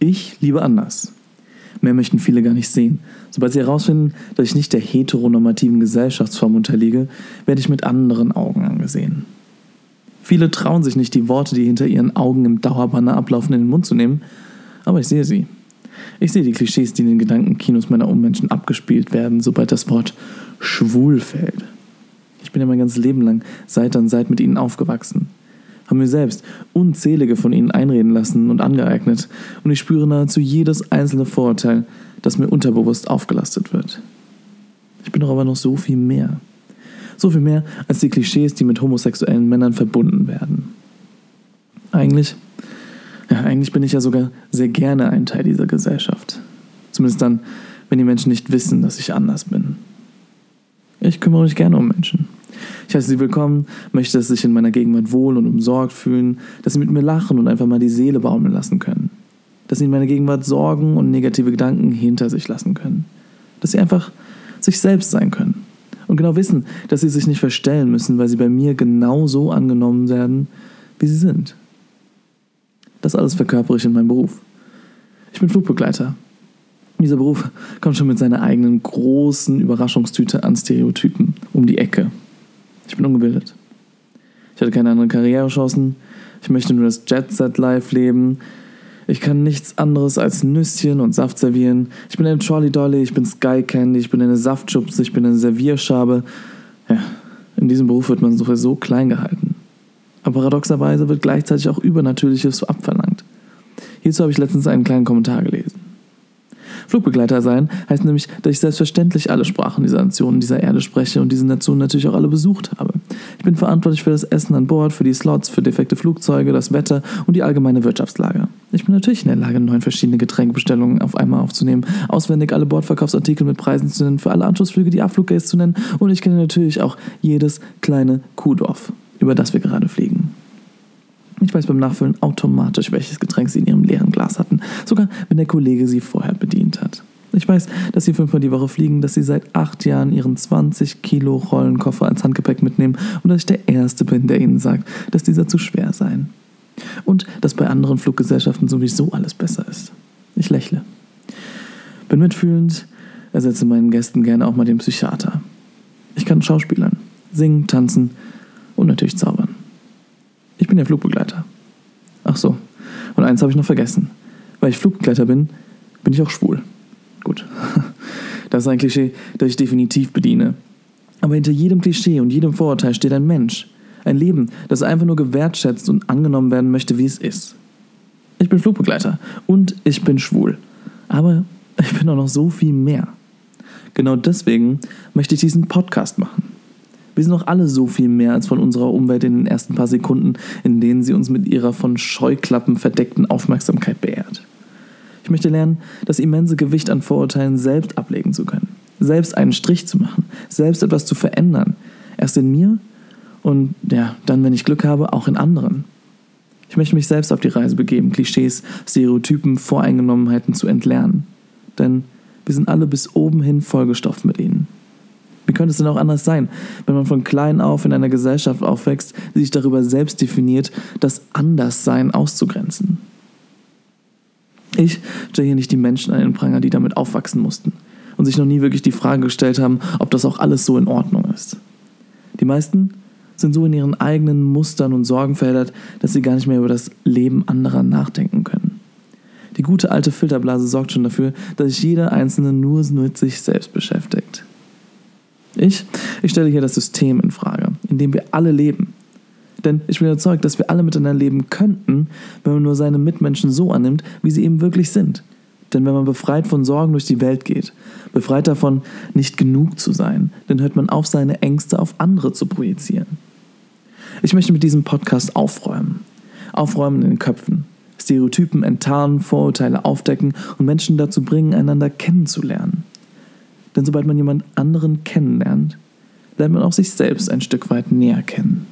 Ich liebe anders. Mehr möchten viele gar nicht sehen. Sobald sie herausfinden, dass ich nicht der heteronormativen Gesellschaftsform unterliege, werde ich mit anderen Augen angesehen. Viele trauen sich nicht, die Worte, die hinter ihren Augen im Dauerbanner ablaufen, in den Mund zu nehmen, aber ich sehe sie. Ich sehe die Klischees, die in den Gedankenkinos meiner Ummenschen abgespielt werden, sobald das Wort schwul fällt. Ich bin ja mein ganzes Leben lang Seite an Seite mit ihnen aufgewachsen habe mir selbst unzählige von ihnen einreden lassen und angeeignet, und ich spüre nahezu jedes einzelne Vorurteil, das mir unterbewusst aufgelastet wird. Ich bin doch aber noch so viel mehr. So viel mehr als die Klischees, die mit homosexuellen Männern verbunden werden. Eigentlich, ja, eigentlich bin ich ja sogar sehr gerne ein Teil dieser Gesellschaft. Zumindest dann, wenn die Menschen nicht wissen, dass ich anders bin. Ich kümmere mich gerne um Menschen. Ich heiße sie willkommen, möchte, dass sie sich in meiner Gegenwart wohl und umsorgt fühlen, dass sie mit mir lachen und einfach mal die Seele baumeln lassen können. Dass sie in meiner Gegenwart Sorgen und negative Gedanken hinter sich lassen können. Dass sie einfach sich selbst sein können. Und genau wissen, dass sie sich nicht verstellen müssen, weil sie bei mir genauso angenommen werden, wie sie sind. Das alles verkörpere ich in meinem Beruf. Ich bin Flugbegleiter. Dieser Beruf kommt schon mit seiner eigenen großen Überraschungstüte an Stereotypen um die Ecke. Ich bin ungebildet. Ich hatte keine anderen Karrierechancen. Ich möchte nur das Jet Set Life leben. Ich kann nichts anderes als Nüsschen und Saft servieren. Ich bin eine Trolley Dolly, ich bin Sky Candy, ich bin eine Saftschubse, ich bin eine Servierschabe. Ja, in diesem Beruf wird man sowieso klein gehalten. Aber paradoxerweise wird gleichzeitig auch Übernatürliches abverlangt. Hierzu habe ich letztens einen kleinen Kommentar gelesen. Flugbegleiter sein heißt nämlich, dass ich selbstverständlich alle Sprachen dieser Nationen dieser Erde spreche und diese Nationen natürlich auch alle besucht habe. Ich bin verantwortlich für das Essen an Bord, für die Slots, für defekte Flugzeuge, das Wetter und die allgemeine Wirtschaftslage. Ich bin natürlich in der Lage, neun verschiedene Getränkebestellungen auf einmal aufzunehmen, auswendig alle Bordverkaufsartikel mit Preisen zu nennen, für alle Anschlussflüge die Abfluggates zu nennen und ich kenne natürlich auch jedes kleine Kuhdorf, über das wir gerade fliegen. Ich weiß beim Nachfüllen automatisch, welches Getränk sie in ihrem leeren Glas hatten, sogar wenn der Kollege sie vorher bedient hat. Ich weiß, dass sie fünfmal die Woche fliegen, dass sie seit acht Jahren ihren 20 Kilo Rollenkoffer als Handgepäck mitnehmen und dass ich der Erste bin, der ihnen sagt, dass dieser zu schwer sei. Und dass bei anderen Fluggesellschaften sowieso alles besser ist. Ich lächle. Bin mitfühlend, ersetze meinen Gästen gerne auch mal den Psychiater. Ich kann schauspielern, singen, tanzen und natürlich zaubern. Ich bin der Flugbegleiter. Ach so. Und eins habe ich noch vergessen. Weil ich Flugbegleiter bin, bin ich auch schwul. Gut. Das ist ein Klischee, das ich definitiv bediene. Aber hinter jedem Klischee und jedem Vorurteil steht ein Mensch. Ein Leben, das einfach nur gewertschätzt und angenommen werden möchte, wie es ist. Ich bin Flugbegleiter und ich bin schwul. Aber ich bin auch noch so viel mehr. Genau deswegen möchte ich diesen Podcast machen. Wir sind doch alle so viel mehr als von unserer Umwelt in den ersten paar Sekunden, in denen sie uns mit ihrer von Scheuklappen verdeckten Aufmerksamkeit beehrt. Ich möchte lernen, das immense Gewicht an Vorurteilen selbst ablegen zu können, selbst einen Strich zu machen, selbst etwas zu verändern. Erst in mir und ja, dann, wenn ich Glück habe, auch in anderen. Ich möchte mich selbst auf die Reise begeben, Klischees, Stereotypen, Voreingenommenheiten zu entlernen. Denn wir sind alle bis oben hin vollgestopft mit ihnen. Wie könnte es denn auch anders sein, wenn man von klein auf in einer Gesellschaft aufwächst, die sich darüber selbst definiert, das Anderssein auszugrenzen? Ich stelle hier nicht die Menschen an den Pranger, die damit aufwachsen mussten und sich noch nie wirklich die Frage gestellt haben, ob das auch alles so in Ordnung ist. Die meisten sind so in ihren eigenen Mustern und Sorgen verheddert, dass sie gar nicht mehr über das Leben anderer nachdenken können. Die gute alte Filterblase sorgt schon dafür, dass sich jeder Einzelne nur mit sich selbst beschäftigt. Ich, ich stelle hier das System in Frage, in dem wir alle leben. Denn ich bin überzeugt, dass wir alle miteinander leben könnten, wenn man nur seine Mitmenschen so annimmt, wie sie eben wirklich sind. Denn wenn man befreit von Sorgen durch die Welt geht, befreit davon, nicht genug zu sein, dann hört man auf, seine Ängste auf andere zu projizieren. Ich möchte mit diesem Podcast aufräumen. Aufräumen in den Köpfen. Stereotypen enttarnen, Vorurteile aufdecken und Menschen dazu bringen, einander kennenzulernen. Denn sobald man jemand anderen kennenlernt, lernt man auch sich selbst ein Stück weit näher kennen.